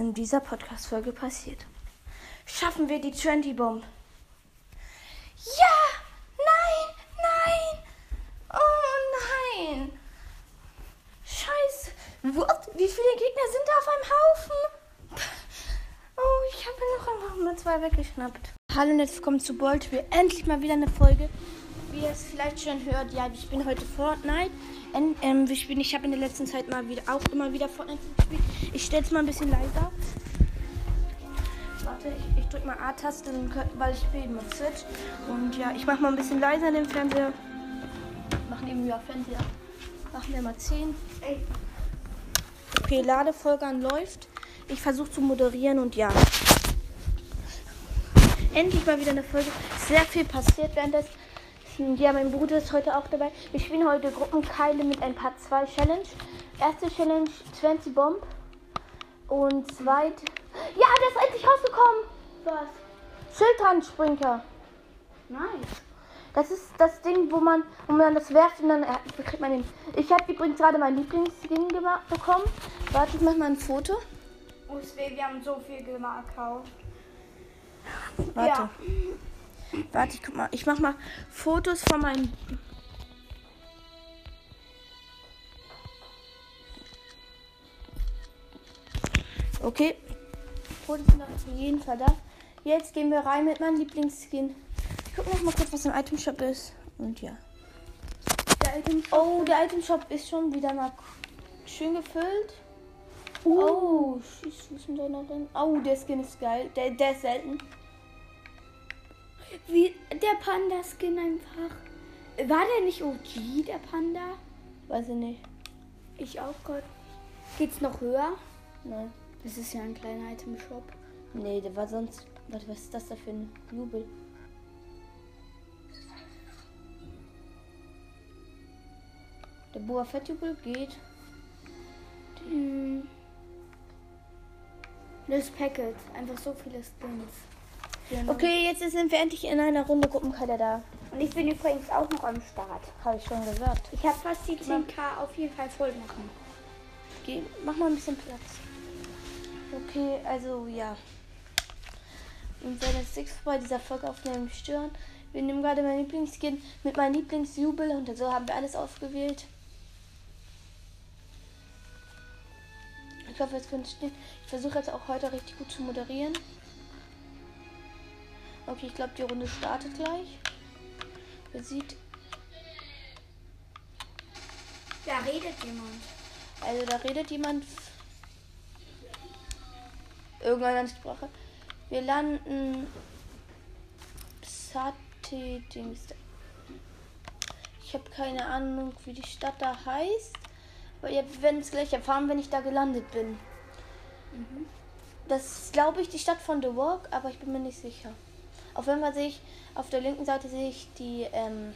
in dieser Podcast-Folge passiert. Schaffen wir die Trendy Bomb? Ja! Nein! Nein! Oh nein! Scheiße! Wie viele Gegner sind da auf einem Haufen? Oh, ich habe noch einfach mal zwei weggeschnappt. Hallo und jetzt kommt zu Bolt. Wir endlich mal wieder eine Folge. Wie ihr es vielleicht schon hört, ja, ich bin heute Fortnite. En, ähm, spielen, ich habe in der letzten Zeit mal wieder auch immer wieder Fortnite gespielt. Ich stelle es mal ein bisschen leiser. Warte, ich, ich drücke mal A-Taste, weil ich spiele mit Switch. Und ja, ich mache mal ein bisschen leiser den Fernseher. Machen eben ja Fernseher. Machen wir mal 10. Okay, Ladefolge läuft. Ich versuche zu moderieren und ja. Endlich mal wieder eine Folge. Sehr viel passiert während des ja, mein Bruder ist heute auch dabei. Wir spielen heute Gruppenkeile mit ein paar zwei Challenge. Erste Challenge 20 Bomb. Und zweite. Ja, der ist endlich rausgekommen! Was? Schildhandsprinker. Nice. Das ist das Ding, wo man, wo man das werft und dann äh, kriegt man den. Ich habe übrigens gerade mein Lieblingsskin bekommen. Warte, ich mach mal ein Foto. Oh, wir haben so viel gekauft. Warte. Ja. Warte, ich guck mal. Ich mach mal Fotos von meinem. Okay. Fotos sind auf jeden Fall da. Jetzt gehen wir rein mit meinem Lieblingsskin. Ich guck noch mal kurz, was im Item Shop ist. Und ja. Der Item -Shop oh, der Item Shop ist schon wieder mal schön gefüllt. Uh. Oh, schieß, was ist denn da noch drin? Oh, der Skin ist geil. Der, der ist selten. Wie der Panda-Skin einfach. War der nicht OG, der Panda? Weiß ich nicht. Ich auch Gott. Geht's noch höher? Nein. Das ist ja ein kleiner Item-Shop. Nee, der war sonst. Warte, was ist das da für ein Jubel? Der Boa Fett-Jubel geht. Hm. Das Packet. Einfach so viele Skins. Genau. Okay, jetzt sind wir endlich in einer Runde Gruppenkader da. Und ich bin übrigens auch noch am Start. Habe ich schon gesagt. Ich habe fast die 10k auf jeden Fall voll machen. Geh, mach mal ein bisschen Platz. Okay, also ja. Und wenn es nichts bei dieser Folge aufnehmen stören. Wir nehmen gerade mein Lieblingsskin mit meinem Lieblingsjubel und so haben wir alles ausgewählt. Ich hoffe, es könnte stehen. Ich versuche jetzt auch heute richtig gut zu moderieren. Okay, ich glaube, die Runde startet gleich. Wer sieht. Da redet jemand. Also da redet jemand. Irgendeine Sprache. Wir landen. Sati Dings. Ich habe keine Ahnung, wie die Stadt da heißt. Aber ihr werdet es gleich erfahren, wenn ich da gelandet bin. Mhm. Das ist, glaube ich, die Stadt von The Walk, aber ich bin mir nicht sicher. Auf jeden Fall sehe ich auf der linken Seite sehe ich die ähm,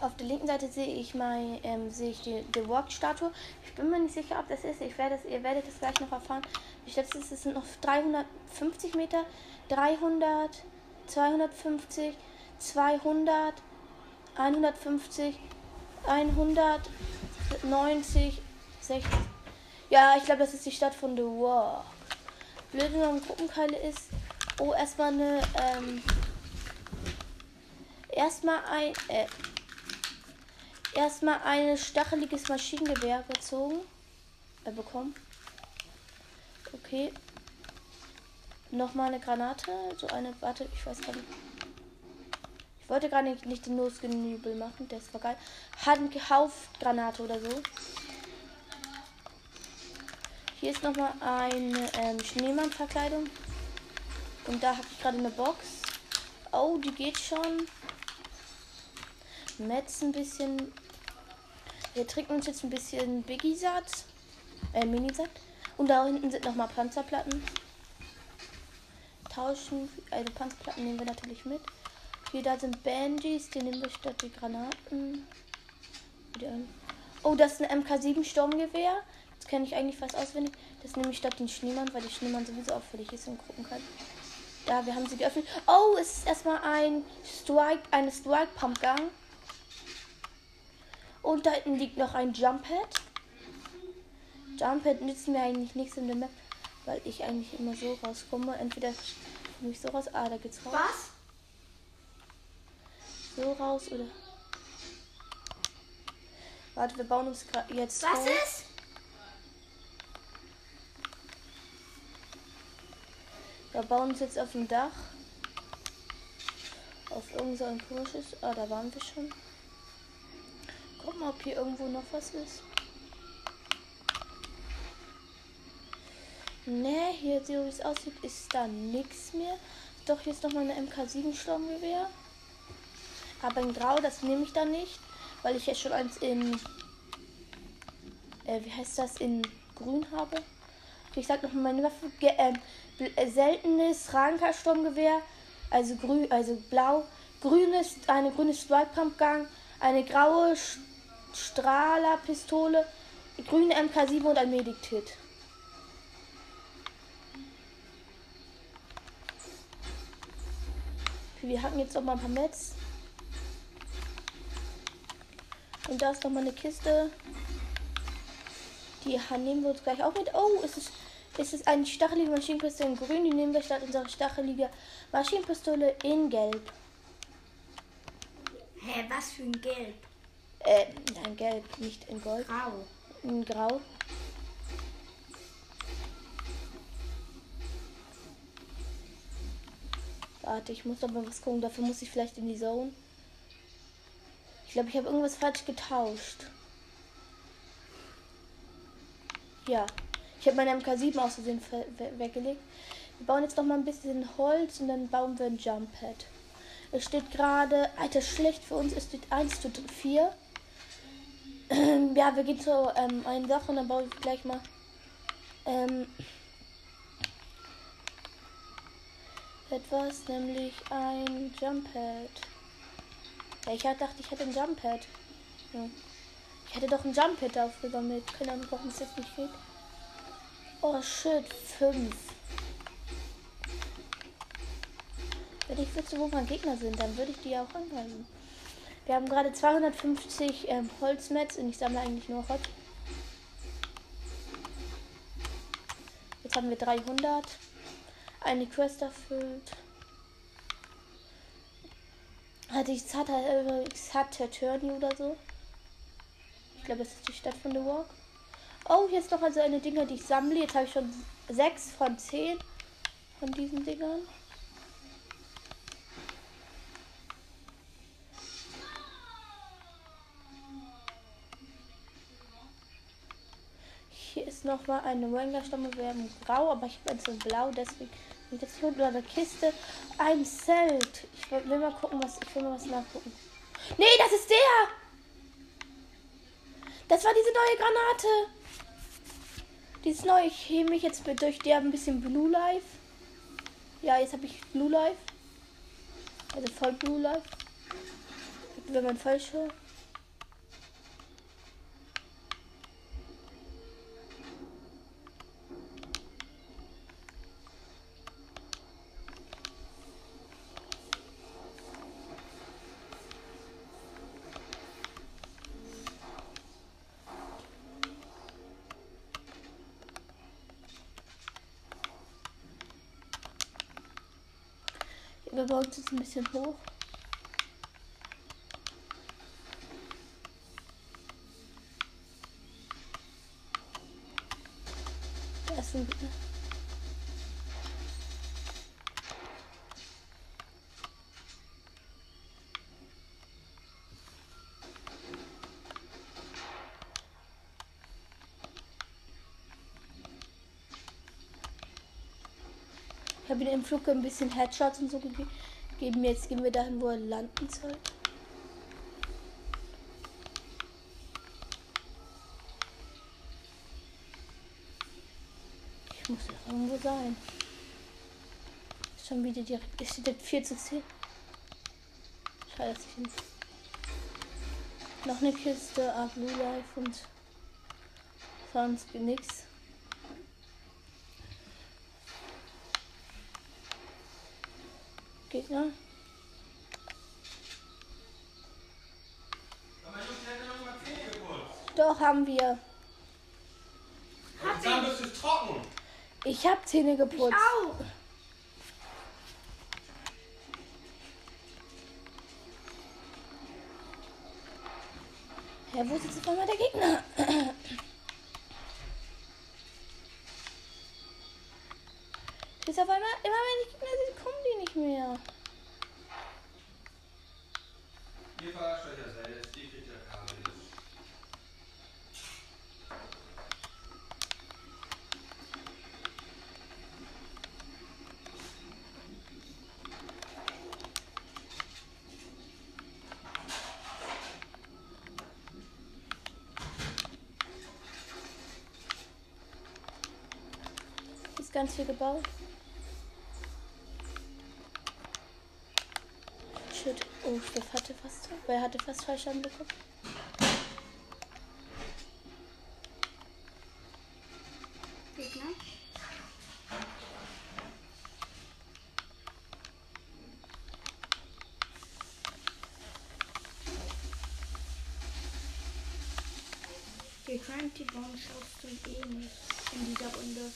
auf der linken Seite sehe ich mein ähm, sehe ich die, die Walk-Statue. Ich bin mir nicht sicher, ob das ist. Ich werde das, ihr werdet das gleich noch erfahren. Ich schätze, es sind noch 350 Meter, 300, 250, 200, 150, 190, 60. Ja, ich glaube, das ist die Stadt von The Walk. Blöde am Gruppenkeile ist, Oh, erstmal eine, ähm, erstmal ein, äh, erstmal ein stacheliges Maschinengewehr gezogen, äh, bekommen. Okay. Nochmal eine Granate, so eine, warte, ich weiß gar nicht. Ich wollte gerade nicht, nicht den Losgenübel machen, das war geil. Handgehauft-Granate oder so. Hier ist nochmal eine ähm, Schneemann-Verkleidung. Und da habe ich gerade eine Box. Oh, die geht schon. Metz ein bisschen. Wir trinken uns jetzt ein bisschen Biggie-Satz. Äh, Mini-Satz. Und da hinten sind nochmal Panzerplatten. Tauschen. Also Panzerplatten nehmen wir natürlich mit. Hier, da sind Bandies. Die nehmen wir statt die Granaten. Oh, das ist ein MK7 Sturmgewehr. Das kenne ich eigentlich fast auswendig. Das nehme ich statt den Schneemann, weil der Schneemann sowieso auffällig ist und gucken Da, wir haben sie geöffnet. Oh, es ist erstmal ein Strike, eine Strike Pump Gang. Und da hinten liegt noch ein Jump Pad. Jump Pad nützen wir eigentlich nichts in der Map. Weil ich eigentlich immer so rauskomme. Entweder komme ich so raus. Ah, da geht's raus. Was? So raus oder. Warte, wir bauen uns gerade jetzt. Was hoch. ist? Wir bauen uns jetzt auf dem Dach. Auf irgend so komisches. Ah, da waren wir schon. Guck mal, ob hier irgendwo noch was ist. Ne, hier so wie es aussieht, ist da nichts mehr. Doch, hier ist noch mal eine MK7 Sturmgewehr. Aber in Grau, das nehme ich dann nicht, weil ich ja schon eins in. Äh, wie heißt das? In Grün habe. Ich sag noch mal meine Waffe. Äh, seltenes Ranka-Sturmgewehr. Also grün, also blau. Grünes, eine grüne Strike Pumpgun. Eine graue Strahlerpistole. Grüne MK7 und ein Medic-Kit. Wir hatten jetzt noch mal ein paar Mets. Und da ist noch mal eine Kiste. Die nehmen wir uns gleich auch mit. Oh, es ist, es ist eine stachelige Maschinenpistole in grün. Die nehmen wir statt unserer stachelige Maschinenpistole in gelb. Hä, was für ein Gelb? Äh, nein, gelb, nicht in gold. Grau. In grau. Warte, ich muss doch mal was gucken. Dafür muss ich vielleicht in die Zone. Ich glaube, ich habe irgendwas falsch getauscht. Ja. Ich habe meine MK7 aus Versehen ver- we- weggelegt. Wir bauen jetzt noch mal ein bisschen Holz und dann bauen wir ein Jump Pad. Es steht gerade, Alter, schlecht für uns, es steht 1 zu 4. ja, wir gehen zu ähm, einer Sache und dann baue ich gleich mal ähm, etwas, nämlich ein Jump Pad. Ja, ich dachte, ich hätte ein Jump Pad. Ja. Ich hätte doch ein Jump Pad aufgesammelt. Keine Ahnung, warum es jetzt nicht geht. Oh shit, 5. Wenn ich wüsste, wo meine Gegner sind, dann würde ich die auch angreifen. Wir haben gerade 250 ähm, Holzmets und ich sammle eigentlich nur Holz. Jetzt haben wir 300. Eine Quest erfüllt. Hatte ich Saturni oder so. Ich glaube, das ist die Stadt von The Walk. Oh, hier ist noch also eine Dinger, die ich sammle. Jetzt habe ich schon 6 von 10 von diesen Dingern. Hier ist noch mal eine Wenger-Stamme. Wir haben grau, aber ich habe eins in blau, deswegen liegt jetzt hier unten in der Kiste ein Zelt. Ich will mal gucken, was ich will mal was nachgucken. Nee, das ist der! Das war diese neue Granate. Die ist neu. Ich hebe mich jetzt durch. Haben ein bisschen Blue Life. Ja, jetzt habe ich Blue Life. Also voll Blue Life. Wenn man falsche. Wir uns jetzt ein bisschen hoch. Da ist ein im Flug ein bisschen Headshots und so gegeben. Jetzt gehen wir dahin, wo er landen soll. Ich muss irgendwo sein. Schon wieder direkt. Es steht jetzt 4 zu 10. Schade, dass ich ihn. Noch eine Kiste, ah, Blue Life und sonst nix. Gegner. Aber Jungs, ihr hättet noch mal Zähne geputzt. Doch, haben wir. Und dann bist du trocken. Ich hab Zähne geputzt. Au! Ja, wo ist jetzt auf einmal der Gegner? Jetzt auf einmal, immer wenn die Gegner sind, kommen die nicht mehr. Ihr verarscht euch ja selbst, ihr kriegt ja Kabel. Ist ganz viel gebaut. Shit. Oh, Steff hatte fast. Wer hatte fast Fallschaden bekommen? Gegner. Die Bomb schaffst du eh nicht in dieser Runde.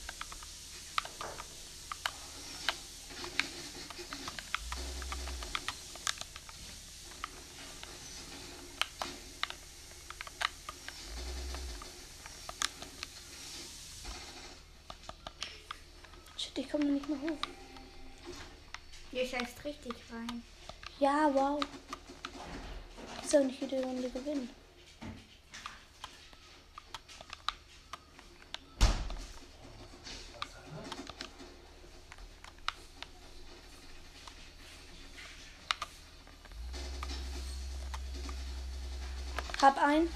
Shit, ich komme nicht mehr hoch. Ihr scheißt richtig rein. Ja, wow. Ich soll nicht jede Runde gewinnen. Hab ein.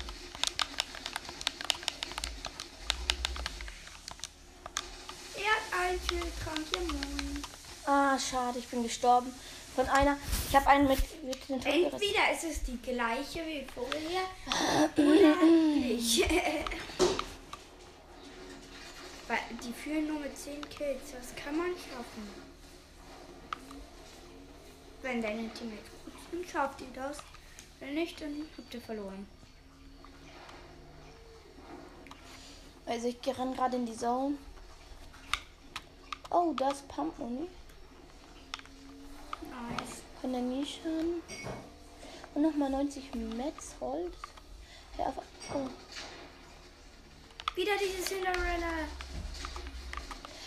Er im Mund. Ah, schade, ich bin gestorben. Von einer. Ich habe einen mit, mit den. Entweder ist es die gleiche wie vorher oder nicht. Die führen nur mit 10 Kills. Das kann man schaffen. Wenn deine Teammates gut sind, schafft ihr das. Wenn nicht, dann habt ihr verloren. Also ich renne gerade in die Zone. Oh, da ist Pumpkin. Nice. Von der Nische. Und nochmal 90 Metz Holz. Ja, auf, oh. Wieder diese Cinderella.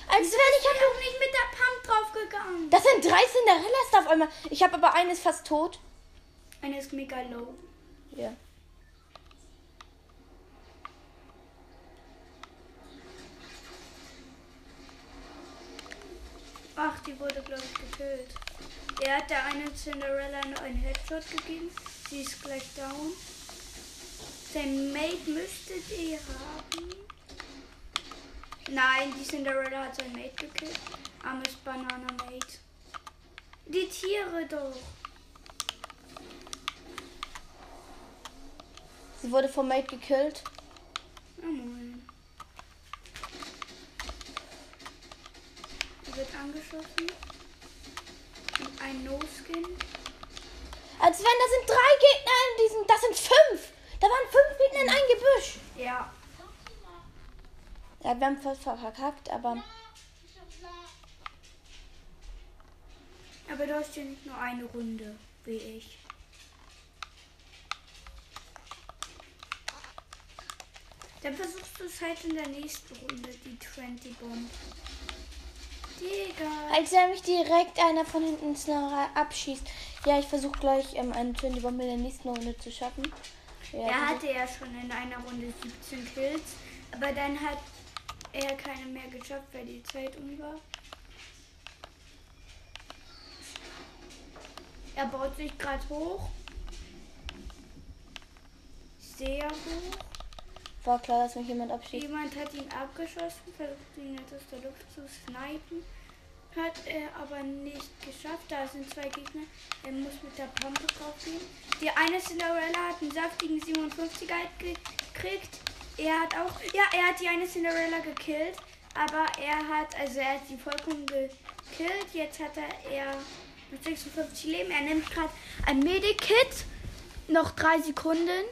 Als wenn ich bin nicht mit der Pump draufgegangen. Das sind drei Cinderellas auf einmal. Ich habe aber eines fast tot. Eine ist mega low. Ja. Ach, die wurde, glaube ich, gekillt. Er hat der eine Cinderella nur einen Headshot gegeben. Sie ist gleich down. Sein Mate müsstet ihr haben. Nein, die Cinderella hat sein Mate gekillt. Armes Banana-Mate. Die Tiere doch. Sie wurde vom Mate gekillt. Oh moin. Wird angeschossen. Und ein No-Skin. Als wenn das sind drei Gegner in diesem. Das sind fünf. Da waren fünf Gegner in ein Gebüsch. Ja. Ja, wir haben fast verkackt, aber. Aber du hast ja nicht nur eine Runde, wie ich. Dann versuchst du es halt in der nächsten Runde, die 20 Bomb. Als wenn mich direkt einer von hinten schneller abschießt. Ja, ich versuche gleich ähm, eine 20 Bombe in der nächsten Runde zu schaffen. Ja, Er hatte ja schon in einer Runde 17 Kills, aber dann hat er keine mehr geschafft, weil die Zeit um war. Er baut sich gerade hoch. Sehr hoch. War klar, dass mich jemand abschießt. Jemand hat ihn abgeschossen, versucht ihn jetzt aus der Luft zu snipen. Hat er aber nicht geschafft. Da sind zwei Gegner. Er muss mit der Pumpe draufgehen. Die eine Cinderella hat einen saftigen 57er gekriegt. Er hat auch. Ja, er hat die eine Cinderella gekillt. Aber er hat. Also er hat sie vollkommen gekillt. Jetzt hat er eher mit 56 Leben. Er nimmt gerade ein Medikit. Noch drei Sekunden.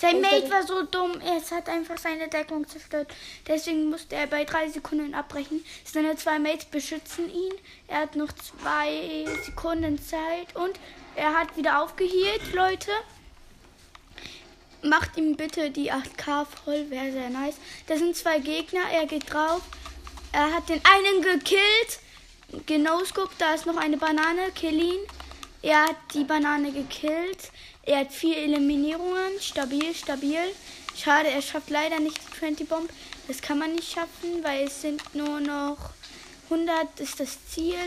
Sein Mate war so dumm, es hat einfach seine Deckung zerstört. Deswegen musste er bei drei Sekunden abbrechen. Seine zwei Mates beschützen ihn. Er hat noch zwei Sekunden Zeit und er hat wieder aufgehielt, Leute. Macht ihm bitte die 8K voll, wäre sehr nice. Da sind zwei Gegner, er geht drauf. Er hat den einen gekillt. Genoscope, da ist noch eine Banane, kill ihn. Er hat die Banane gekillt. Er hat vier Eliminierungen. Stabil, stabil. Schade, er schafft leider nicht die 20 Bomb. Das kann man nicht schaffen, weil es sind nur noch 100 ist das Ziel.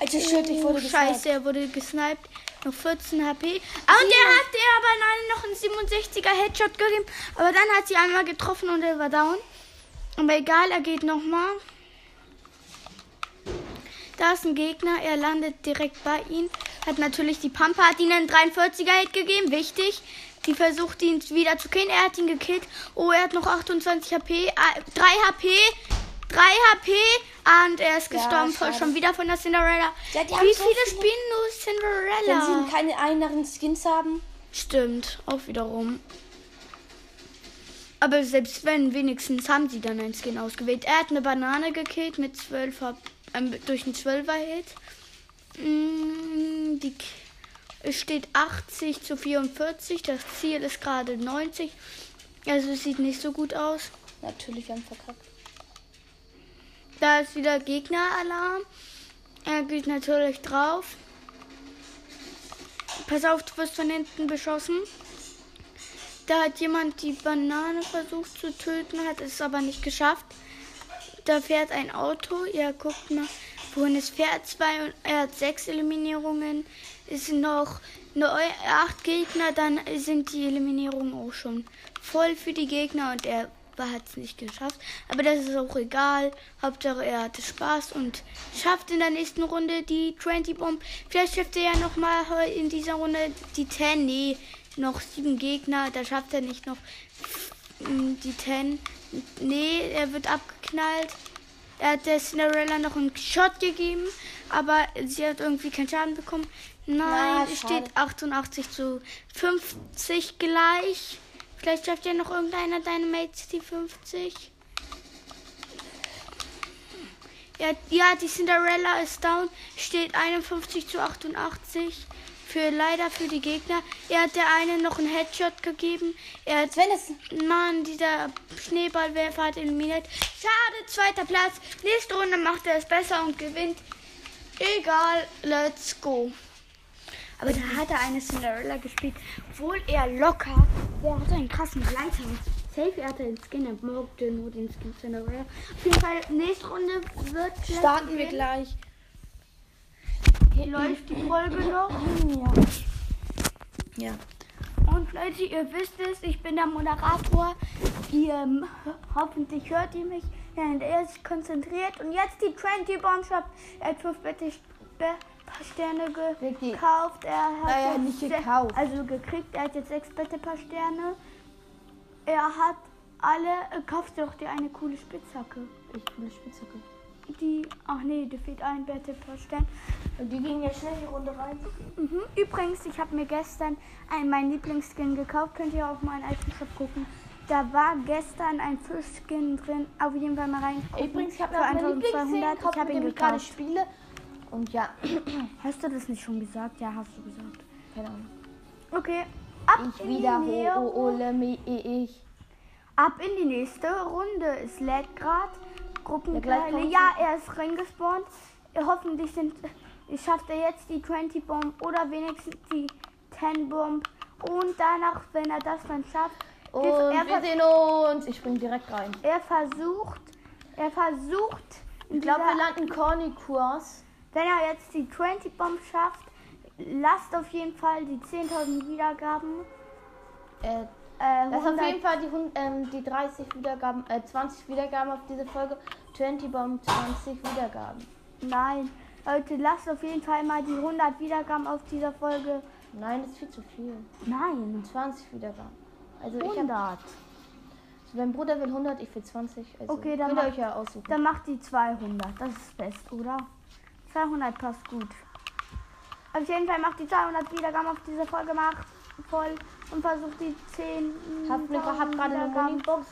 Also shit, ich wurde Oh, Scheiße, er wurde gesniped. Noch 14 HP. Ah, und er hat der Banane noch einen 67er Headshot gegeben. Aber dann hat sie einmal getroffen und er war down. Aber egal, er geht nochmal. Da ist ein Gegner, er landet direkt bei ihm. Hat natürlich die Pampa, hat ihn einen 43er Hit gegeben, wichtig. Die versucht ihn wieder zu killen, er hat ihn gekillt. Oh, er hat noch 28 HP, ah, 3 HP, 3 HP. Und er ist Ja, gestorben, voll schade. schon wieder von der Cinderella. Ja, Wie so viele viele- spielen nur Wenn Cinderella? sie keine anderen Skins haben. Stimmt, auch wiederum. Aber selbst wenn, wenigstens haben sie dann ein Skin ausgewählt. Er hat eine Banane gekillt mit 12 Hab- ähm, durch einen 12er-Hit. Mm, die, es steht 80 zu 44. Das Ziel ist gerade 90. Also es sieht nicht so gut aus. Natürlich haben verkackt. Da ist wieder Gegneralarm. Er geht natürlich drauf. Pass auf, du wirst von hinten beschossen. Da hat jemand die Banane versucht zu töten, hat es aber nicht geschafft. Da fährt ein Auto. Er guckt mal, wohin es fährt. Zwei und er hat sechs Eliminierungen. Es sind noch acht Gegner, dann sind die Eliminierungen auch schon voll für die Gegner und er hat es nicht geschafft. Aber das ist auch egal. Hauptsache er hatte Spaß und schafft in der nächsten Runde die 20 Bomb. Vielleicht schafft er ja noch mal in dieser Runde die 10. Nee, noch sieben Gegner. Da schafft er nicht noch die 10. Nee, er wird abgeknallt. Er hat der Cinderella noch einen Shot gegeben, aber sie hat irgendwie keinen Schaden bekommen. Nein, Na, es steht 88 zu 50 gleich. Vielleicht schafft ja noch irgendeiner deine Mates die 50. Ja, ja, die Cinderella ist down. Steht 51 zu 88. Für leider für die Gegner. Er hat der eine noch einen Headshot gegeben. Er hat Sven ist. Mann, dieser Schneeballwerfer hat eliminiert. Schade, zweiter Platz. Nächste Runde macht er es besser und gewinnt. Egal, let's go. Aber da hat er eine Cinderella gespielt. Obwohl er locker. Der hatte einen krassen Gleiter. Safe, er hatte den Skin, er mochte nur den Skin Cinderella. Auf jeden Fall, nächste Runde wird Starten wir gleich. Hier läuft die Folge noch. Ja. Ja. Und Leute, ihr wisst es, ich bin der Moderator. Ihr ähm, hoffentlich hört ihr mich, während er sich konzentriert. Und jetzt die 20 Bombshop. Er hat fünf Bitte paar Sterne gekauft. Er hat Naja, nicht gekauft. Also gekriegt. Er hat jetzt sechs Bitte paar Sterne. Er hat alle. Äh, kauft doch dir eine coole Spitzhacke. Ich will Spitzhacke. Die. Ach nee, da fehlt ein Bitte paar Stern. Und die gingen ja schnell die Runde rein. Mhm. Übrigens, ich habe mir gestern ein, mein Lieblingsskin gekauft. Könnt ihr auf meinen alten Shop gucken. Da war gestern ein Fischskin drin. Auf jeden Fall mal rein. Übrigens, ich habe meinen 1200. Lieblingsskin Ich habe ihn ich gerade gekauft. spiele. Und ja, Hast du das nicht schon gesagt? Ja, hast du gesagt. keine Ahnung. Okay. Ab Ich in die wiederhole mich. Ich. Ab in die nächste Runde. Es lädt gerade. Gruppenteile. Ja, er ist reingespawnt. Hoffentlich sind, schafft er jetzt die 20 Bomb oder wenigstens die 10 Bomb. Und danach, wenn er das dann schafft, Und er, wir sehen uns. Ich spring direkt rein. er versucht, er versucht, Ich glaube, wir landen Corny-Kurs. wenn er jetzt die 20 Bomb schafft, lasst auf jeden Fall die 10.000 Wiedergaben. Äh, Äh, das ist auf 100 jeden Fall die, ähm, die 30 Wiedergaben, äh, 20 Wiedergaben auf diese Folge. 20 Bomb 20 Wiedergaben. Nein, Leute, lasst auf jeden Fall mal die 100 Wiedergaben auf dieser Folge. Nein, das ist viel zu viel. Nein, 20 Wiedergaben. Also ich habe 100. Mein Bruder will 100, ich will 20. Also Okay, dann könnt ihr mach- euch ja aussuchen. Dann macht die 200. Das ist best, oder? 200 passt gut. Auf jeden Fall macht die 200 Wiedergaben auf diese Folge macht voll. Und versuch die 10. Hab ne- hab gerade eine Monibox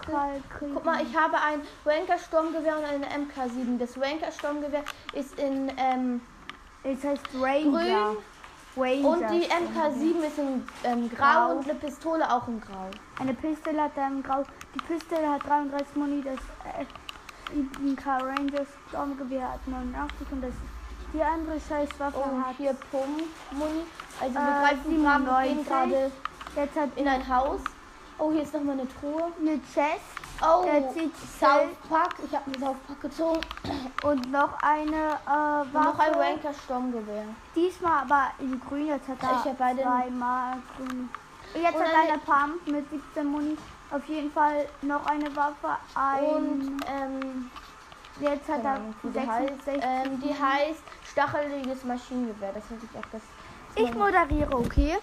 Guck mal, ich habe ein Ranker Sturmgewehr und eine MK7. Das Ranker Sturmgewehr ist in ähm, Es heißt Ranger. Ranger. und die MK7 ist in ähm, Grau Grau. und eine Pistole auch in Grau. Eine Pistole hat dann grau. Die Pistole hat 33 Muni, das äh, ein K Rangers Sturmgewehr hat 89 und das die andere Scheißwaffe Und hat. hier Pump-Muni. Also wir Äh, greifen gerade wir gehen 97. gerade Jetzt hat in ein Haus. Oh, hier ist nochmal eine Truhe. eine Chest Oh, zieht South Park. Ich habe einen South Park gezogen. und noch eine äh, Und noch ein Ranker Sturmgewehr. Diesmal aber in grün, jetzt hat er Ich hab beide- zweimal grün. Jetzt Und hat eine- er Pump mit 17 Muni. Auf jeden Fall noch eine Waffe. Ein, Und ähm, jetzt hat er die heißt. 66. Ähm, die heißt stacheliges Maschinengewehr. Das hätte ich auch das. ich moderiere, okay?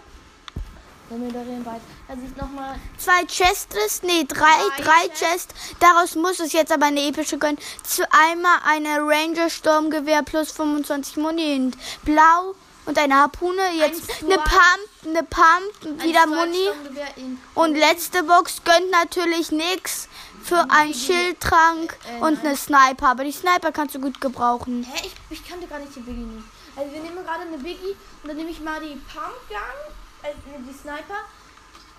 Wir moderieren weiter. Also nochmal. Zwei Chests, nee, drei, Drei drei Chests. Daraus muss es jetzt aber eine epische gönnen. Zu einmal eine Ranger Sturmgewehr plus 25 Muni in blau und eine Harpune. Jetzt Ein eine. Pump, eine Pump, wieder Muni. Sturmgewehr in Und letzte Box gönnt natürlich nix für einen Schildtrank Äh, und eine Sniper. Aber die Sniper kannst du gut gebrauchen. Hä? Ich, ich kannte gar nicht die Biggie. Also wir nehmen gerade eine Biggie und dann nehme ich mal die Pumpgun, also die Sniper.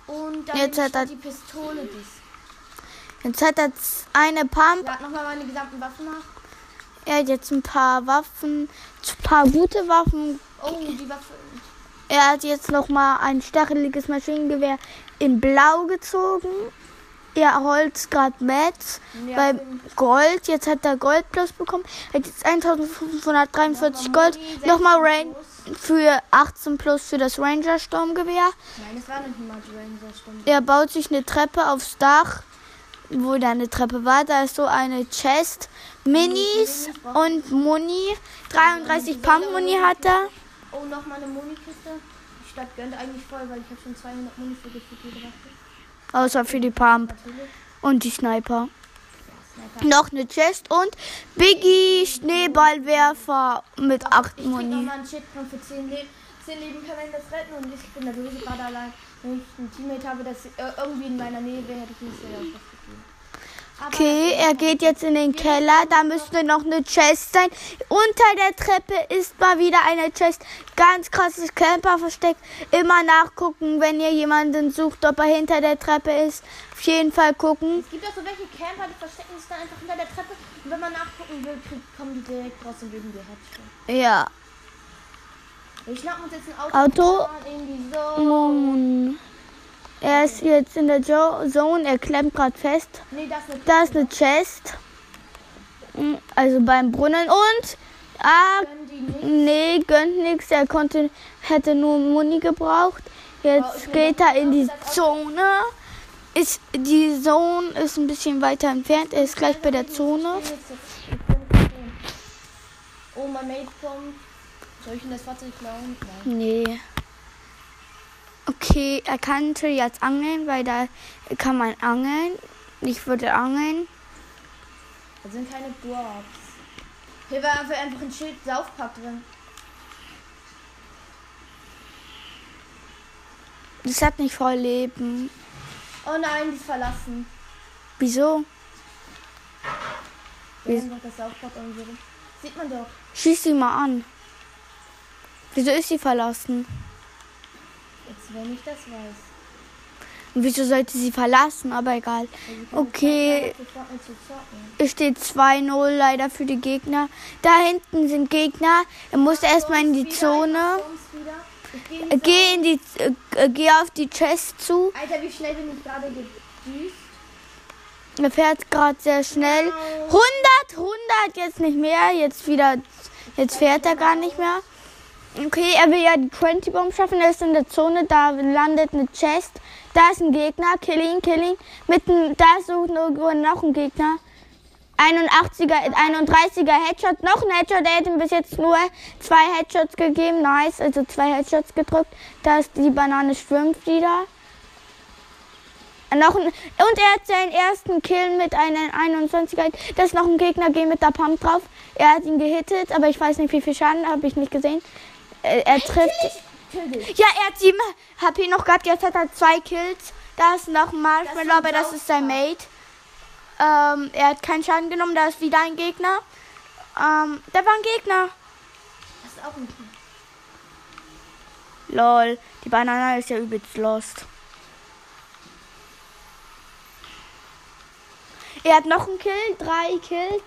Und dann Jetzt hat er- die Pistole. Dies. Jetzt hat er eine Pump. Sag nochmal meine gesamten Waffen nach. Er hat jetzt ein paar Waffen, ein paar gute Waffen. Oh, die Waffe. Er hat jetzt noch mal ein stacheliges Maschinengewehr in Blau gezogen. Er holt gerade Mets Ja, bei. Gold. Jetzt hat er Gold plus bekommen. Hat jetzt 1543 Nochmal Gold. Muni, Nochmal 16 Rain für 18 plus für das Ranger Sturmgewehr. Nein, das war nicht mal die Ranger Stunde. Er baut sich eine Treppe aufs Dach, wo da eine Treppe war. Da ist so eine Chest, Minis und Muni. 33 Pump-Muni hat er. Oh, nochmal eine Muni-Kiste. Die Stadt gönnt eigentlich voll, weil ich habe schon 200 Muni für gefühlt jede Waffe. Außer für die Pump Natürlich. und die Sniper. Noch eine Chest und Biggie Schneeballwerfer mit 8 Ich krieg Muni. nochmal einen Shitcoin für 10 Leben. 10 Leben kann man das retten und ich bin sowieso gerade allein. Wenn ich ein Teammate habe, das äh, irgendwie in meiner Nähe wäre, hätte ich nicht sehr auf das Gefühl. Aber Okay, er geht jetzt in den Keller. Da müsste noch eine Chest sein. Unter der Treppe ist mal wieder eine Chest. Ganz krasses Camper versteckt. Immer nachgucken, wenn ihr jemanden sucht, ob er hinter der Treppe ist. Auf jeden Fall gucken. Es gibt auch so welche Camper, die verstecken sich dann einfach hinter der Treppe. Und wenn man nachgucken will, kommen die direkt raus und geben dir Headshot. Ja. Wir schnappen uns jetzt ein Auto. Auto. die Zone. Nun. Er ist jetzt in der Jo- Zone. Er klemmt gerade fest. Nee, das. Da ist eine Chest. Mm, Also beim Brunnen. Und. Ah, nee, gönnt nichts. Er konnte, hätte nur Muni gebraucht. Jetzt geht er in die Zone. Ist, die Zone ist ein bisschen weiter entfernt. Er ist gleich bei der Zone. Oh, mein Mate kommt. Soll ich ihm das Fahrzeug klauen? Nein. Nee. Okay, er kannte jetzt angeln, weil da kann man angeln. Ich würde angeln. Da sind keine Dwarfs. Hier war einfach einfach ein Schild Saufpack drin. Das hat nicht voll Leben. Oh nein, die ist verlassen. Wieso? Wir haben doch das Saufpack rum. Sieht man doch. Schieß sie mal an. Wieso ist sie verlassen? Wenn ich das weiß. Und wieso sollte sie verlassen? Aber egal. Keine Okay. Es steht 2-0 leider für die Gegner. Da hinten sind Gegner. Er muss erstmal in die Zone. geh in die Äh, Geh äh, auf die Chest zu. Alter, wie schnell bin ich gerade gedüst? Er fährt gerade sehr schnell. 100, 100, jetzt nicht mehr. Jetzt wieder, jetzt fährt er gar nicht mehr. Okay, er will ja die 20 Bomb schaffen. Er ist in der Zone, da landet eine Chest. Da ist ein Gegner. Kill ihn, kill ihn. Mitten, da ist irgendwo noch ein Gegner. 81er, 31er Headshot. Noch ein Headshot. Er hat ihm bis jetzt nur zwei Headshots gegeben. Nice, also zwei Headshots gedrückt. Da ist die Banane schwimmt wieder. Noch ein, und er hat seinen ersten Kill mit einem 21er. Da ist noch ein Gegner, geh mit der Pump drauf. Er hat ihn gehittet, aber ich weiß nicht, wie viel Schaden habe ich nicht gesehen. Äh, er trifft. Ja, er hat 7 HP noch gehabt. Jetzt hat er zwei Kills. Da ist noch ein Marshmallow, aber das ist sein Mate. Ähm, er hat keinen Schaden genommen. Da ist wieder ein Gegner. Ähm, da war ein Gegner. Das ist auch ein. Lol, die Banane ist ja übelst lost. Er hat noch einen Kill, drei Kills.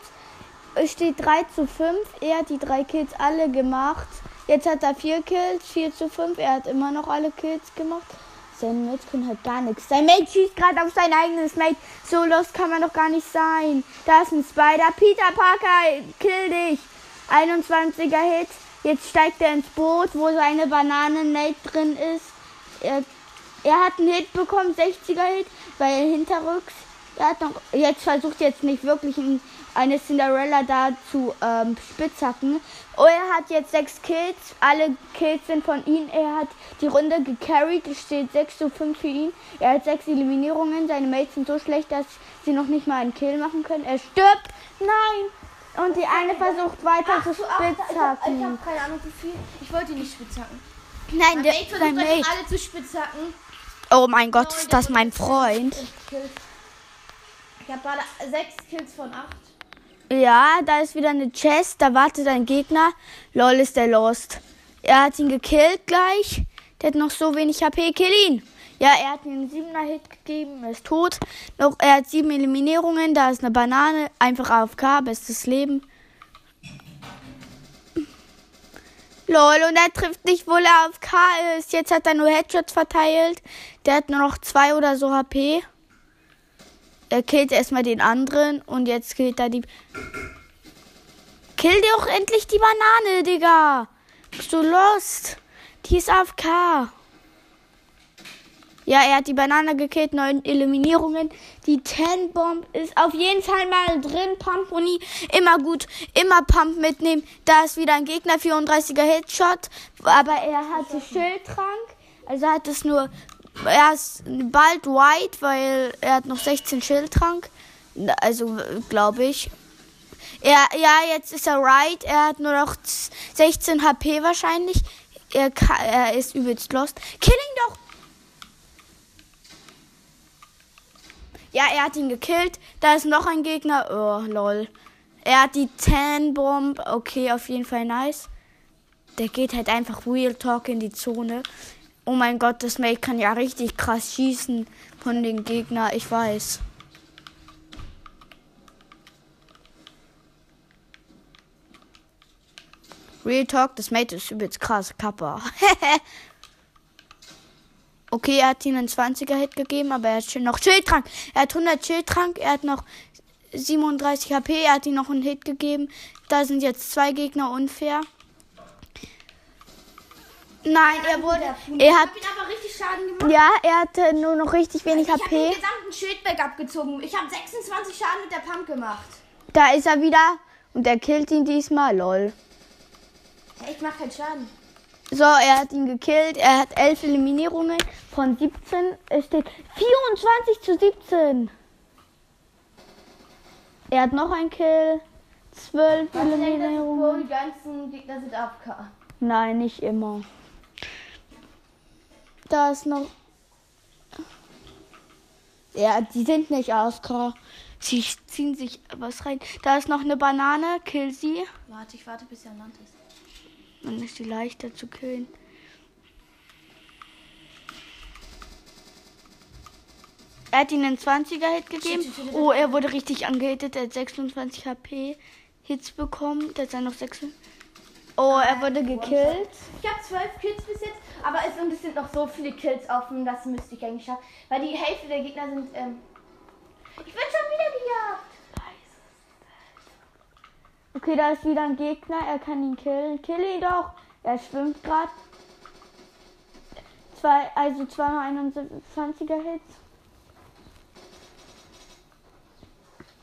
Es steht 3 zu 5. Er hat die drei Kills alle gemacht. Jetzt hat er vier Kills, 4 zu 5. Er hat immer noch alle Kills gemacht. Sein Mate können halt gar nichts. Sein Mate schießt gerade auf sein eigenes Mate. So lost kann man doch gar nicht sein. Da ist ein Spider. Peter Parker, kill dich. 21er Hit. Jetzt steigt er ins Boot, wo seine Bananen-Mate drin ist. Er, er hat einen Hit bekommen, 60er Hit, weil er hinterrücks. Er hat noch, jetzt versucht jetzt nicht wirklich ein, eine Cinderella da zu ähm, spitzhacken. Oh, er hat jetzt sechs Kills. Alle Kills sind von ihm. Er hat die Runde gecarried. Es steht 6 zu 5 für ihn. Er hat sechs Eliminierungen. Seine Mates sind so schlecht, dass sie noch nicht mal einen Kill machen können. Er stirbt. Nein. Und die eine versucht weiter zu Ich habe spitzhacken. keine Ahnung wie viel. Ich wollte ihn nicht spitzhacken. Nein, der, Mate versucht Mate. alle zu spitzhacken. Oh mein Gott, ist das mein Freund? Ich habe gerade sechs Kills von acht. Ja, da ist wieder eine Chest, da wartet ein Gegner. Lol, ist der lost. Er hat ihn gekillt gleich. Der hat noch so wenig HP. Kill ihn! Ja, er hat ihm einen 7er Hit gegeben, er ist tot. Noch, er hat sieben Eliminierungen, da ist eine Banane, einfach AFK, bestes Leben. Lol, und er trifft nicht, wo er AFK ist. Jetzt hat er nur Headshots verteilt. Der hat nur noch zwei oder so HP. Er killt erstmal den anderen und jetzt killt er die. Kill dir auch endlich die Banane, Digga. Bist du lost? Die ist AFK. Ja, er hat die Banane gekillt, neun Eliminierungen. Die 10 Bomb ist auf jeden Fall mal drin. Pump Uni, immer gut. Immer Pump mitnehmen. Da ist wieder ein Gegner, 34er Headshot. Aber er hatte Schildtrank. Also hat es nur. Er ist bald white, weil er hat noch 16 Schildtrank. Also, glaube ich. Er, ja, jetzt ist er right. Er hat nur noch 16 HP wahrscheinlich. Er, er ist übelst lost. Kill ihn doch! Ja, er hat ihn gekillt. Da ist noch ein Gegner. Oh, lol. Er hat die 10 Bomb. Okay, auf jeden Fall nice. Der geht halt einfach Real Talk in die Zone. Oh mein Gott, das Mate kann ja richtig krass schießen von den Gegner. Ich weiß. Real Talk, das Mate ist übelst krass. Kappa. Okay, er hat ihm einen 20er Hit gegeben, aber er hat schon noch Schildtrank. Er hat 100 Schildtrank, er hat noch 37 HP, er hat ihm noch einen Hit gegeben. Da sind jetzt zwei Gegner unfair. Nein, er wurde. Er Ich hat. habe ihn aber richtig Schaden gemacht. Ja, er hatte nur noch richtig wenig Ich habe den HP. gesamten Schildberg abgezogen. Ich habe 26 Schaden mit der Pump gemacht. Da ist er wieder. Und er killt ihn diesmal, lol. Ich mach keinen Schaden. So, er hat ihn gekillt. Er hat 11 Eliminierungen von 17. Es steht 24 zu 17. Er hat noch einen Kill. 12 Ich denke, das ist, wo Eliminierungen. die ganzen Gegner sind AFK. Nein, nicht immer. Da ist noch. Ja, die sind nicht AFK. Sie ziehen sich was rein. Da ist noch eine Banane. Kill sie. Warte, ich warte, bis er an Land ist. Dann ist sie leichter zu killen. Er hat ihnen einen 20er-Hit gegeben. Oh, er wurde richtig angehittet. Er hat 26 HP Hits bekommen. Da ist er noch 6. Oh, er wurde gekillt. Ich habe 12 Kills bis jetzt, aber es sind, es noch so viele Kills offen, das müsste ich eigentlich schaffen. Weil die Hälfte der Gegner sind. Ähm ich werde schon wieder gejagt. Okay, da ist wieder ein Gegner. Er kann ihn killen. Kill ihn doch. Er schwimmt gerade. Zwei, also zweimal 21er Hits.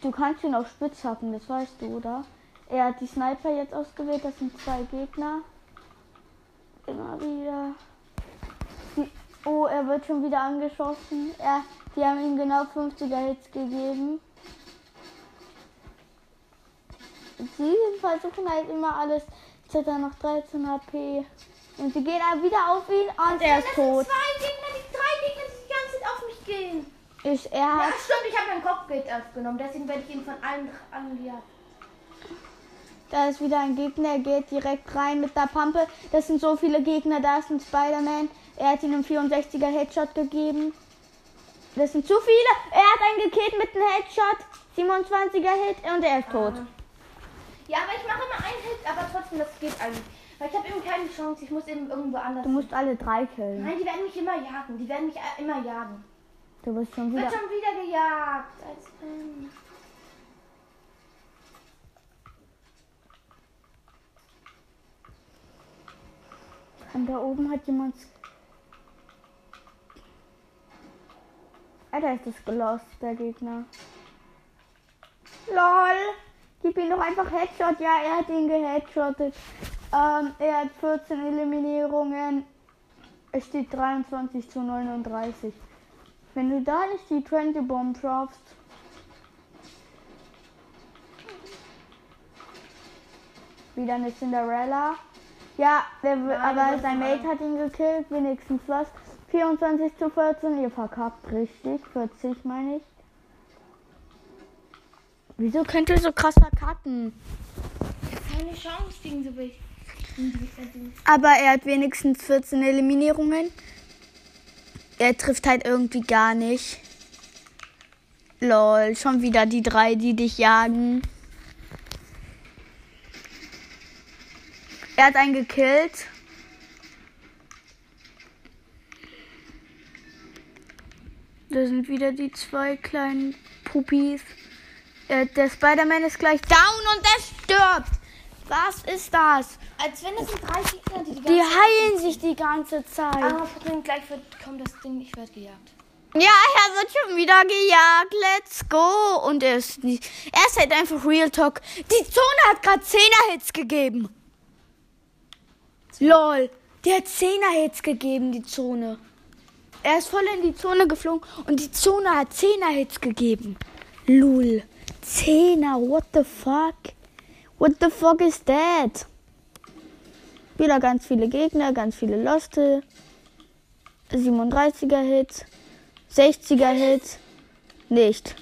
Du kannst ihn auch spitz hacken, das weißt du, oder? Er hat die Sniper jetzt ausgewählt. Das sind zwei Gegner. Immer wieder. Oh, er wird schon wieder angeschossen. Er, die haben ihm genau 50er Hits gegeben. Sie versuchen halt immer alles. Jetzt hat er noch 13 HP. Und sie gehen aber wieder auf ihn und er ist das tot. zwei Gegner, die drei Gegner, die die ganze Zeit auf mich gehen. Ich, er Ja, hat, stimmt, ich habe mein Kopfgeld aufgenommen. Deswegen werde ich ihn von allen angejagt. da ist wieder ein Gegner, er geht direkt rein mit der Pampe. Das sind so viele Gegner, da ist ein Spider-Man. Er hat ihm einen 64er Headshot gegeben. Das sind zu viele. Er hat einen gekillt mit einem Headshot. 27er Hit und er ist tot. Ja, aber ich mache immer einen Hit, aber trotzdem, das geht eigentlich. Weil ich habe eben keine Chance. Ich muss eben irgendwo anders. Du musst alle drei killen. Nein, die werden mich immer jagen. Die werden mich immer jagen. Du wirst schon wieder. schon wieder gejagt. Als wenn. Und da oben hat jemand. Alter, ist das gelost, der Gegner. LOL! Gib ihm doch einfach Headshot. Ja, er hat ihn geheadshottet. Ähm, er hat 14 Eliminierungen. Es steht 23 zu 39. Wenn du da nicht die 20 Bomb schaffst. Wieder eine Cinderella. Ja, der, aber sein Mate hat ihn gekillt, wenigstens was. 24 zu 14, ihr verkackt richtig. 40 meine ich. Wieso könnt ihr so krass verkacken? Keine Chance gegen so Verdient. Aber er hat wenigstens 14 Eliminierungen. Er trifft halt irgendwie gar nicht. Lol, schon wieder die drei, die dich jagen. Er hat einen gekillt. Da sind wieder die zwei kleinen Puppies. Äh, der Spider-Man ist gleich down und er stirbt. Was ist das? Als wenn es sind drei Gegner, die die Die ganze heilen sich die ganze Zeit. Aber Problem, gleich wird, kommt das Ding, ich werde gejagt. Ja, er wird schon wieder gejagt. Let's go. Und er ist nicht. Er ist halt einfach Real Talk. Die Zone hat gerade 10er Hits gegeben. Lol. Der hat 10er Hits gegeben, die Zone. Er ist voll in die Zone geflogen und die Zone hat 10er Hits gegeben. Lul. 10er, what the fuck? What the fuck is that? Wieder ganz viele Gegner, ganz viele Loste. 37er Hits. 60er Hit. Nicht.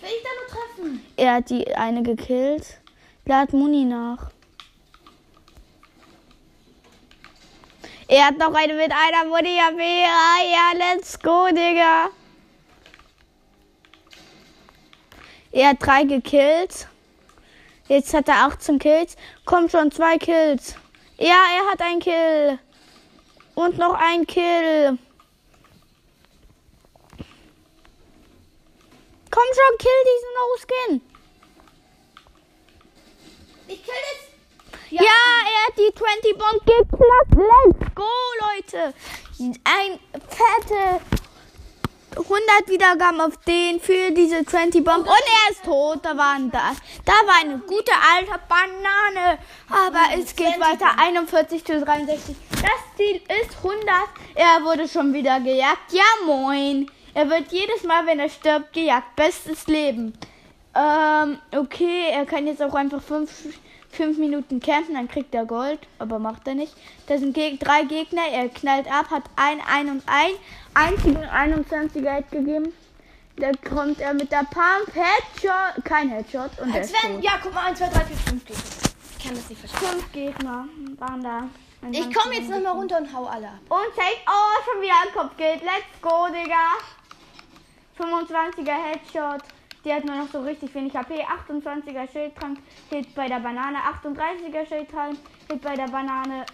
Will ich da nur treffen? Er hat die eine gekillt. Lad Muni nach. Er hat noch eine mit einer AP. Ah, ja, let's go, Digga. Er hat drei gekillt. Jetzt hat er 18 Kills. Kommt schon, zwei Kills. Ja, er hat einen Kill. Und noch ein Kill. Komm schon, kill diesen No-Skin. Ich kill das. Ja, er hat die 20 Bomb geknackt. Let's go, Leute. Ein fette 100 Wiedergaben auf den für diese 20 Bomb. Und er ist tot. Da war ein da. Da war eine gute alte Banane. Aber es geht weiter. 41 zu 63. Das Ziel ist 100. Er wurde schon wieder gejagt. Ja, moin. Er wird jedes Mal, wenn er stirbt, gejagt. Bestes Leben. Ähm, okay, er kann jetzt auch einfach fünf, fünf Minuten campen, dann kriegt er Gold, aber macht er nicht. Da sind Geg drei Gegner, er knallt ab, hat ein, ein und ein, einzigen 21er Hit gegeben. Da kommt er mit der Pump, Headshot, kein Headshot und Als wenn. Ja, guck mal, 1, 2, 3, 4, 5 Gegner. Ich kann das nicht verstehen. Fünf Gegner waren da. Ich komme jetzt nochmal runter und hau alle ab. Und safe, oh, schon wieder ein Kopfgeld. Let's go, Digga. 25er Headshot. Die hat nur noch so richtig wenig HP. 28er Schildtrank. Hit bei der Banane. 38er Schildtrank. Hit bei der Banane.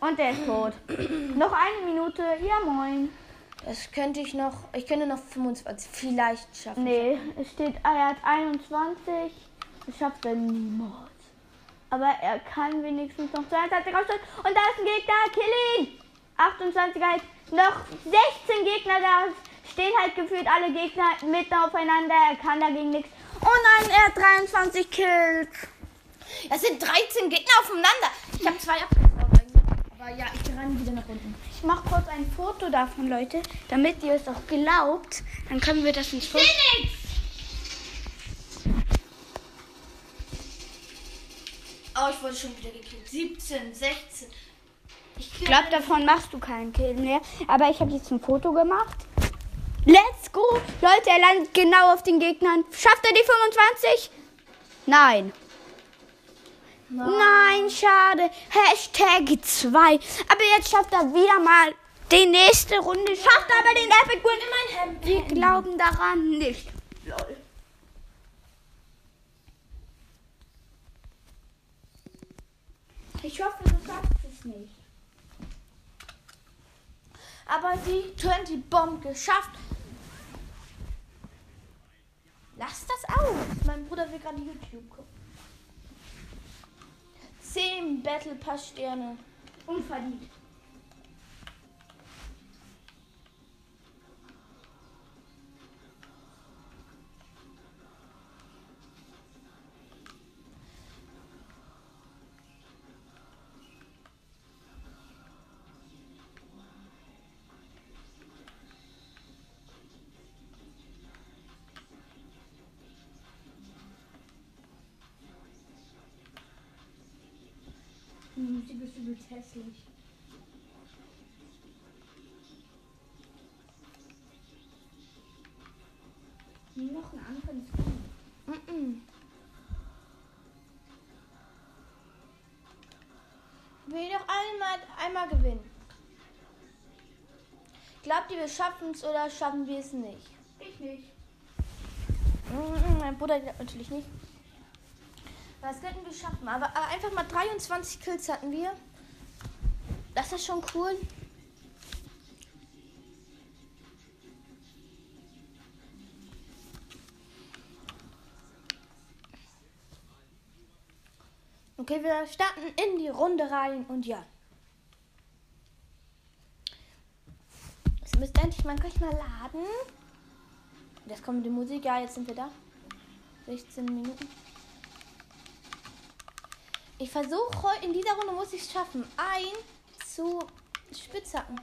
Und der ist tot. noch eine Minute. Ja, moin. Das könnte ich noch. Ich könnte noch 25 vielleicht schaffen. Nee, es steht, er hat 21. Das schafft er niemals. Aber er kann wenigstens noch 22 rausstellen. Und da ist ein Gegner. Kill ihn! 28er Hit. Noch 16 Gegner da. Stehen halt gefühlt alle Gegner mitten aufeinander. Er kann dagegen nichts. Oh nein, er hat 23 Kills. Das sind 13 Gegner aufeinander. Ich habe zwei eigentlich. Aber ja, ich renne wieder nach unten. Ich mache kurz ein Foto davon, Leute, damit ihr es auch glaubt. Dann können wir das ins Foto. Oh, ich wurde schon wieder gekillt. 17, 16. Ich Ich glaube, davon machst du keinen Kill mehr. Aber ich habe jetzt ein Foto gemacht. Let's go! Leute, er landet genau auf den Gegnern. Schafft er die 25? Nein. Nein, schade. Hashtag 2. Aber jetzt schafft er wieder mal die nächste Runde. Schafft aber den Epic Win. Wir glauben daran nicht. Lol. Ich hoffe, du schaffst es nicht. Aber die 20 Bomb geschafft. Lass das aus. Mein Bruder will gerade YouTube gucken. 10 Battle Pass Sterne. Unverdient. Hässlich. Noch ein anderes Mm-mm. Will doch einmal, einmal gewinnen. Glaubt ihr, wir schaffen es oder schaffen wir es nicht? Ich nicht. Mm, Mein Bruder natürlich nicht. Das könnten wir schaffen. Aber, aber einfach mal 23 Kills hatten wir. Das ist schon cool. Okay, wir starten in die Runde rein und ja. Es müsste endlich mal gleich mal laden. Jetzt kommt die Musik. Ja, jetzt sind wir da. 16 Minuten. Ich versuche in dieser Runde muss ich es schaffen, ein zu Spitzhacken.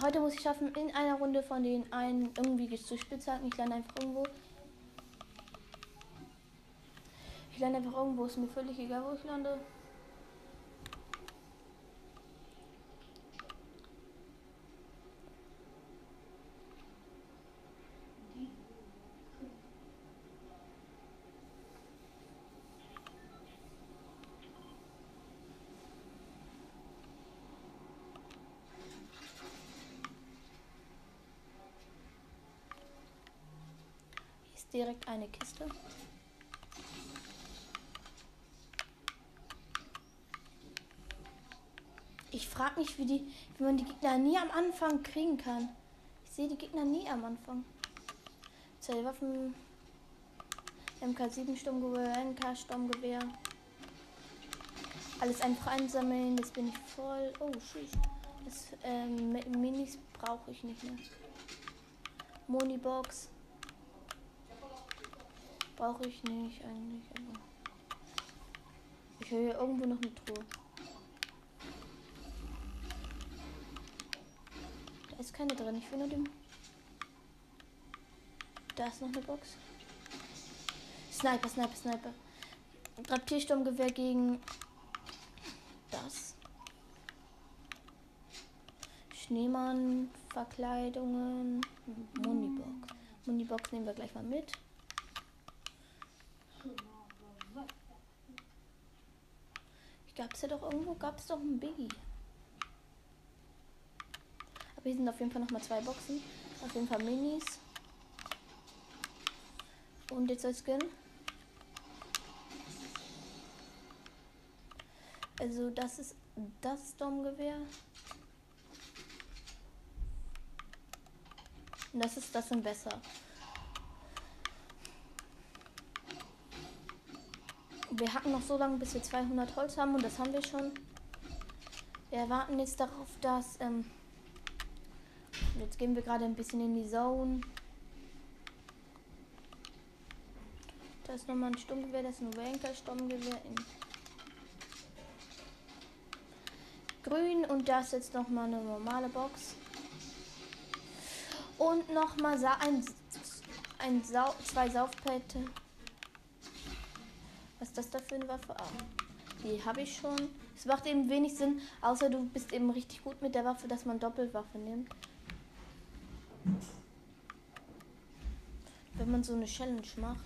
Heute muss ich schaffen, in einer Runde von den einen irgendwie zu Spitzhacken. Ich lande einfach irgendwo. Ich lande einfach irgendwo, ist mir völlig egal, wo ich lande. Direkt eine Kiste. Ich frage mich, wie, die, wie man die Gegner nie am Anfang kriegen kann. Ich sehe die Gegner nie am Anfang. Zwei Waffen. MK7 Sturmgewehr, NK Sturmgewehr. Alles einfach einsammeln, jetzt bin ich voll. Oh, tschüss. Das ähm, Mi- Minis brauche ich nicht mehr. Monibox. Brauche ich nicht eigentlich, aber. Ich höre hier irgendwo noch eine Truhe. Da ist keine drin, ich will nur den. Da ist noch eine Box. Sniper, Sniper, Sniper. Rapiersturmgewehr gegen das. Schneemann, Verkleidungen, Munibox. Munibox nehmen wir gleich mal mit. Gab es ja doch irgendwo, gab es doch ein Biggie. Aber hier sind auf jeden Fall noch mal zwei Boxen. Auf jeden Fall Minis. Und jetzt als Skin. Also das ist das Domgewehr. Und das ist das sind besser. Wir hacken noch so lange, bis wir 200 Holz haben und das haben wir schon. Wir warten jetzt darauf, dass. Ähm, jetzt gehen wir gerade ein bisschen in die Zone. Da ist nochmal ein Sturmgewehr, das ist ein Wanker Sturmgewehr in grün und da ist jetzt nochmal eine normale Box. Und nochmal ein ein Sau zwei Saufplätte. Was ist das da für eine Waffe? Ah, die habe ich schon. Es macht eben wenig Sinn, außer du bist eben richtig gut mit der Waffe, dass man Doppelwaffe nimmt. Wenn man so eine Challenge macht.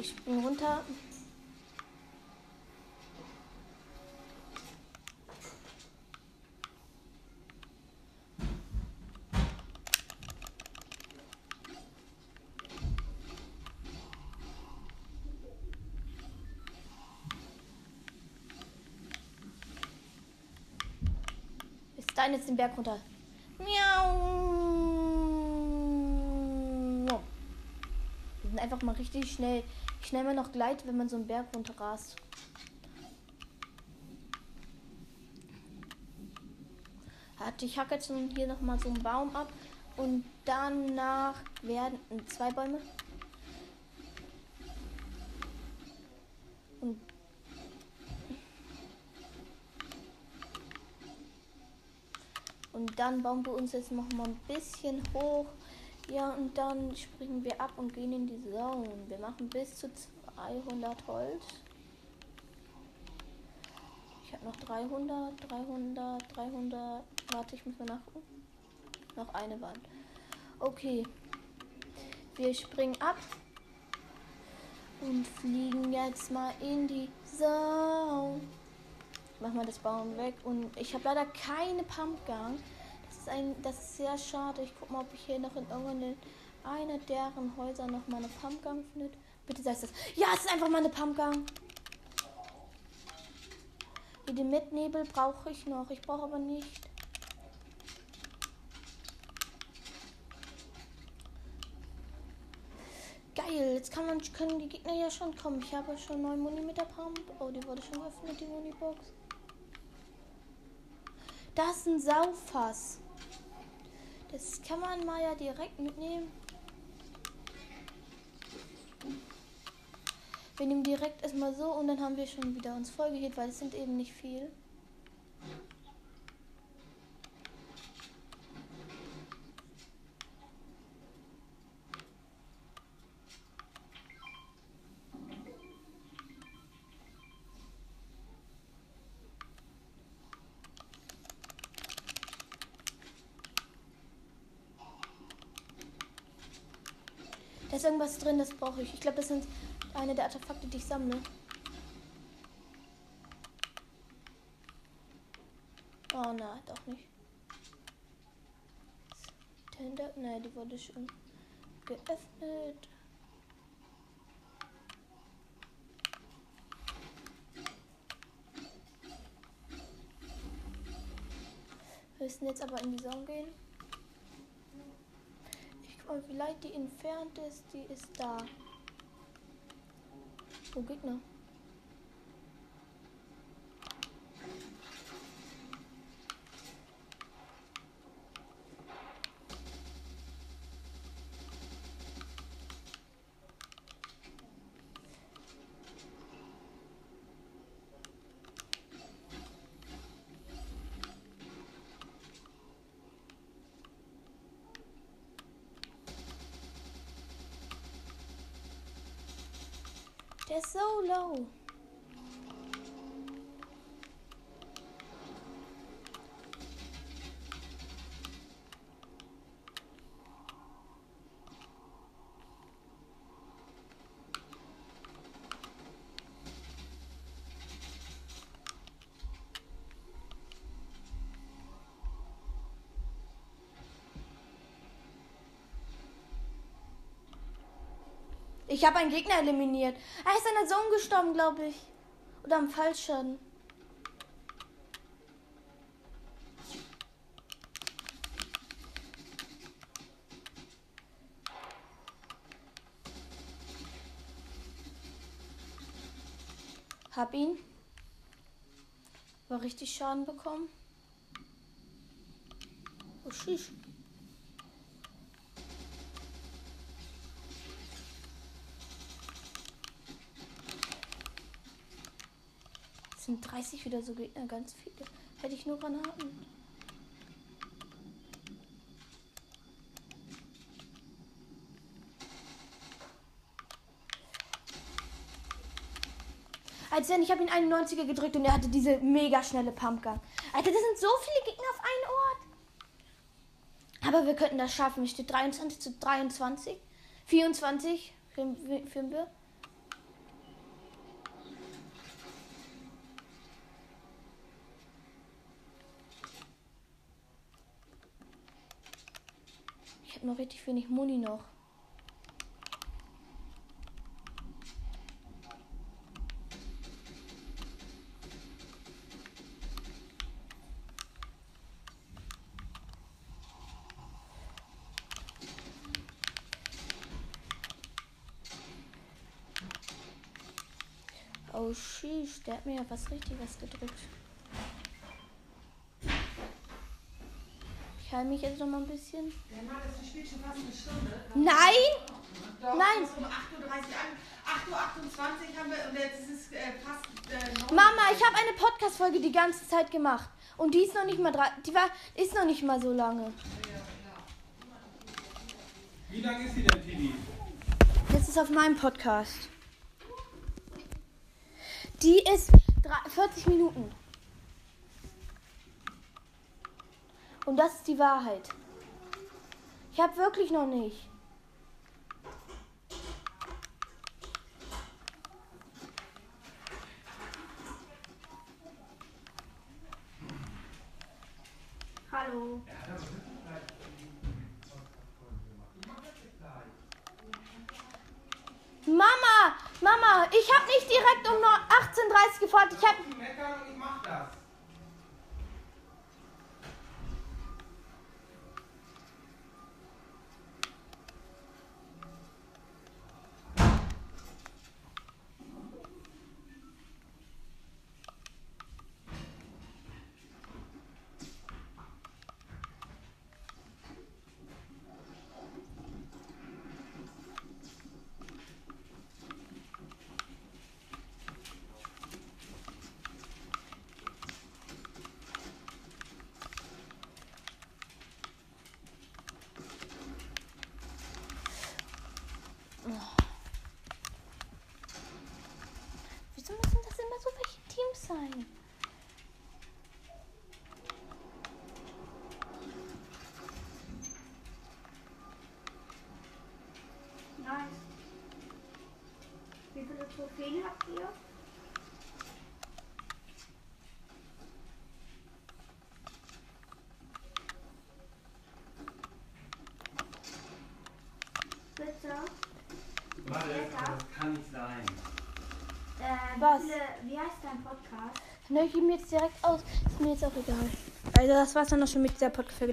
Ich bin runter. Ist dein jetzt den Berg runter. Miau. Wir sind einfach mal richtig schnell. Ich schnell mal noch Gleit, wenn man so einen Berg runter rast. Ich hacke jetzt hier noch mal so einen Baum ab und danach werden zwei Bäume. Dann bauen wir uns jetzt noch mal ein bisschen hoch. Ja, und dann springen wir ab und gehen in die Zone. Wir machen bis zu 200 Holz. Ich habe noch 300, 300, 300. Warte, ich muss mal nachgucken. Noch eine Wand. Okay. Wir springen ab und fliegen jetzt mal in die Zone. Mach mal das Baum weg. Und ich habe leider keine Pumpgun. Das ist ein, das ist sehr schade. Ich guck mal, ob ich hier noch in irgendeiner einer deren Häuser noch mal eine Pumpgun findet. Bitte sagst das. Ja, es ist einfach mal eine Pumpgun. Wie den Mitnebel brauche ich noch. Ich brauche aber nicht. Geil, jetzt kann man, können die Gegner ja schon kommen. Ich habe schon neun Muni mit der Pump. Oh, die wurde schon geöffnet, die Munibox. Das ist ein Saufass. Das kann man mal ja direkt mitnehmen. Wir nehmen direkt erstmal so und dann haben wir schon wieder uns vollgehit, weil es sind eben nicht viel. Irgendwas drin, das brauche ich. Ich glaube, das sind eine der Artefakte, die ich sammle. Oh nein, doch nicht. Tender? Nein, die wurde schon geöffnet. Wir müssen jetzt aber in die Zone gehen. Wie weit die entfernt ist. Die ist da. Oh, Gegner. Der ist so low. Ich habe einen Gegner eliminiert. Er ist an der Zone gestorben, glaube ich. Oder am Fallschaden. Hab ihn. War richtig Schaden bekommen. Oh, schisch. Sind 30 wieder so Gegner, ganz viele. Hätte ich nur Granaten. Als wenn ich habe ihn 91er gedrückt und er hatte diese mega schnelle Pumpgun. Alter, das sind so viele Gegner auf einen Ort. Aber wir könnten das schaffen. Es steht 23 zu 23. 24 führen führen wir. Ich habe noch richtig wenig Muni noch. Oh sheesh, der hat mir ja was Richtiges gedrückt. Ich halte mich jetzt noch mal ein bisschen. Ja, Mann, das spielt schon fast eine Stunde. Nein! Doch, Nein. um 8.30 Uhr an. 8.28 Uhr haben wir und jetzt ist es äh, fast äh, 9 Mama, ich habe eine Podcast-Folge die ganze Zeit gemacht. Und die ist noch nicht mal drei, die war, ist noch nicht mal so lange. Wie lang ist sie denn, Tini? Das ist auf meinem Podcast. Die ist drei- 40 Minuten. Und das ist die Wahrheit. Ich habe wirklich noch nicht. Hallo. Mama, Mama, ich habe nicht direkt um 18.30 Uhr gefragt. Ich habe Die meckern und ich mach das. Wieso müssen das immer so welche Teams sein? Nice. Wie viele Trophäen habt ihr? Bitte. Warte, Lecker. das kann nicht sein. Äh, Was? Wie, viele, wie heißt dein Podcast? Ne, ich gebe mir jetzt direkt aus. Ist mir jetzt auch egal. Also das war's dann noch schon mit dieser Podcast-Folge.